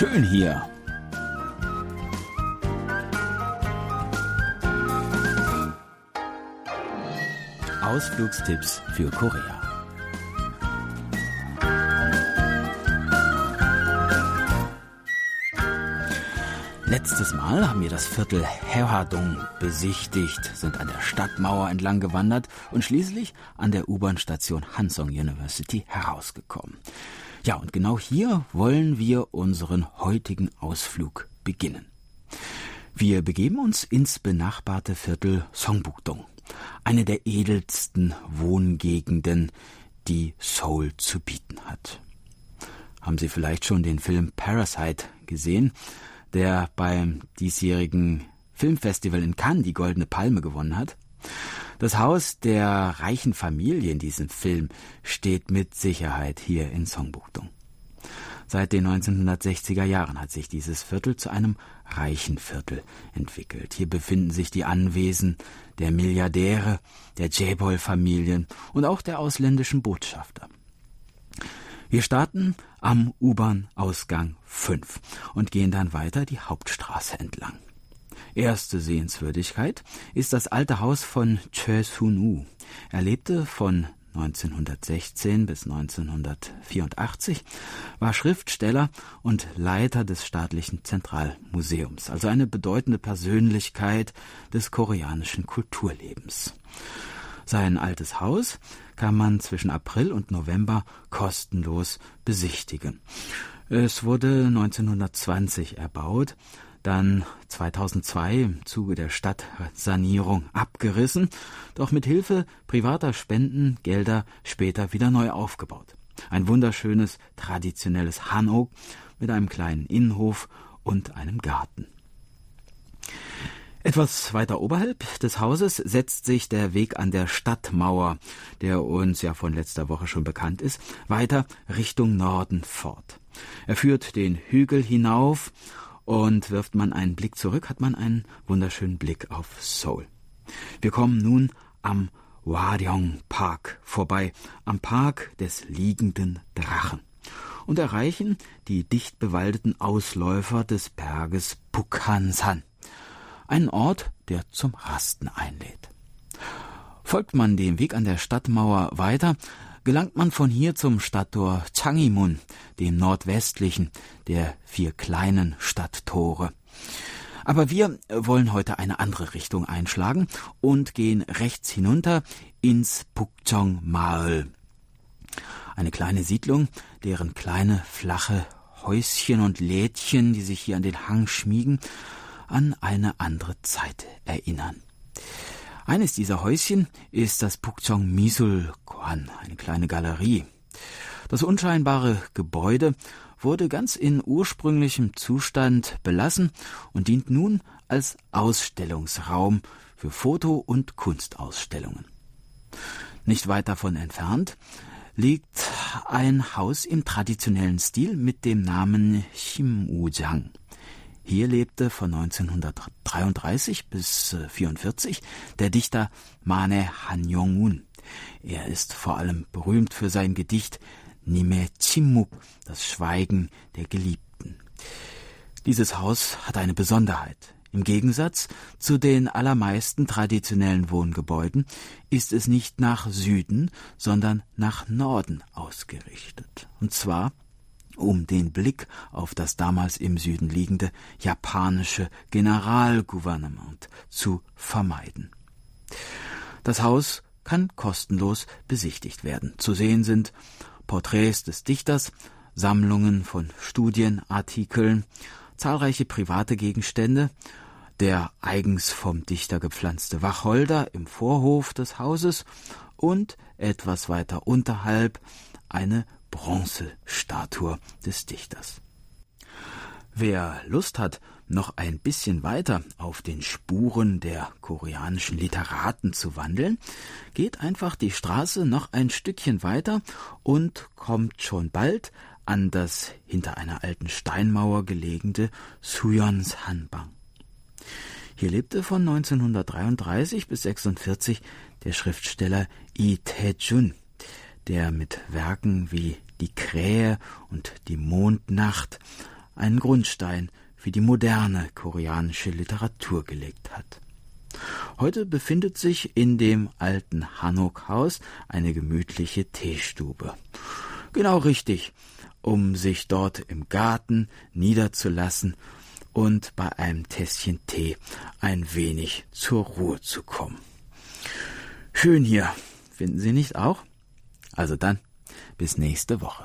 schön hier. Ausflugstipps für Korea. Letztes Mal haben wir das Viertel Hewadong besichtigt, sind an der Stadtmauer entlang gewandert und schließlich an der U-Bahn-Station Hansong University herausgekommen. Ja, und genau hier wollen wir unseren heutigen Ausflug beginnen. Wir begeben uns ins benachbarte Viertel Songbukdong, eine der edelsten Wohngegenden, die Seoul zu bieten hat. Haben Sie vielleicht schon den Film Parasite gesehen? der beim diesjährigen Filmfestival in Cannes die Goldene Palme gewonnen hat. Das Haus der reichen Familie in diesem Film steht mit Sicherheit hier in Songbukdong. Seit den 1960er Jahren hat sich dieses Viertel zu einem reichen Viertel entwickelt. Hier befinden sich die Anwesen der Milliardäre, der Jebol-Familien und auch der ausländischen Botschafter. Wir starten am U-Bahn-Ausgang 5 und gehen dann weiter die Hauptstraße entlang. Erste Sehenswürdigkeit ist das alte Haus von Choi Sun-woo. Er lebte von 1916 bis 1984, war Schriftsteller und Leiter des staatlichen Zentralmuseums, also eine bedeutende Persönlichkeit des koreanischen Kulturlebens. Sein altes Haus kann man zwischen April und November kostenlos besichtigen. Es wurde 1920 erbaut, dann 2002 im Zuge der Stadtsanierung abgerissen, doch mit Hilfe privater Spendengelder später wieder neu aufgebaut. Ein wunderschönes traditionelles Hanok mit einem kleinen Innenhof und einem Garten. Etwas weiter oberhalb des Hauses setzt sich der Weg an der Stadtmauer, der uns ja von letzter Woche schon bekannt ist, weiter Richtung Norden fort. Er führt den Hügel hinauf und wirft man einen Blick zurück, hat man einen wunderschönen Blick auf Seoul. Wir kommen nun am Waryong Park vorbei, am Park des liegenden Drachen und erreichen die dicht bewaldeten Ausläufer des Berges Pukhansan einen Ort, der zum Rasten einlädt. Folgt man dem Weg an der Stadtmauer weiter, gelangt man von hier zum Stadttor Changimun, dem nordwestlichen der vier kleinen Stadttore. Aber wir wollen heute eine andere Richtung einschlagen und gehen rechts hinunter ins Pukchong Mael. Eine kleine Siedlung, deren kleine flache Häuschen und Lädchen, die sich hier an den Hang schmiegen, an eine andere Zeit erinnern. Eines dieser Häuschen ist das Pukchong Misul Kwan, eine kleine Galerie. Das unscheinbare Gebäude wurde ganz in ursprünglichem Zustand belassen und dient nun als Ausstellungsraum für Foto- und Kunstausstellungen. Nicht weit davon entfernt liegt ein Haus im traditionellen Stil mit dem Namen Shimujang. Hier lebte von 1933 bis 1944 der Dichter Mane Han-Yong-un. Er ist vor allem berühmt für sein Gedicht Nime Chimmuk, das Schweigen der Geliebten. Dieses Haus hat eine Besonderheit. Im Gegensatz zu den allermeisten traditionellen Wohngebäuden ist es nicht nach Süden, sondern nach Norden ausgerichtet. Und zwar um den Blick auf das damals im Süden liegende japanische Generalgouvernement zu vermeiden. Das Haus kann kostenlos besichtigt werden. Zu sehen sind Porträts des Dichters, Sammlungen von Studienartikeln, zahlreiche private Gegenstände, der eigens vom Dichter gepflanzte Wacholder im Vorhof des Hauses und etwas weiter unterhalb eine Bronzestatue des Dichters. Wer Lust hat, noch ein bisschen weiter auf den Spuren der koreanischen Literaten zu wandeln, geht einfach die Straße noch ein Stückchen weiter und kommt schon bald an das hinter einer alten Steinmauer gelegene Suyons Hanbang. Hier lebte von 1933 bis 1946 der Schriftsteller Lee Tae-jun der mit Werken wie Die Krähe und Die Mondnacht einen Grundstein für die moderne koreanische Literatur gelegt hat. Heute befindet sich in dem alten Hanok-Haus eine gemütliche Teestube. Genau richtig, um sich dort im Garten niederzulassen und bei einem Tässchen Tee ein wenig zur Ruhe zu kommen. Schön hier, finden Sie nicht auch? Also dann, bis nächste Woche.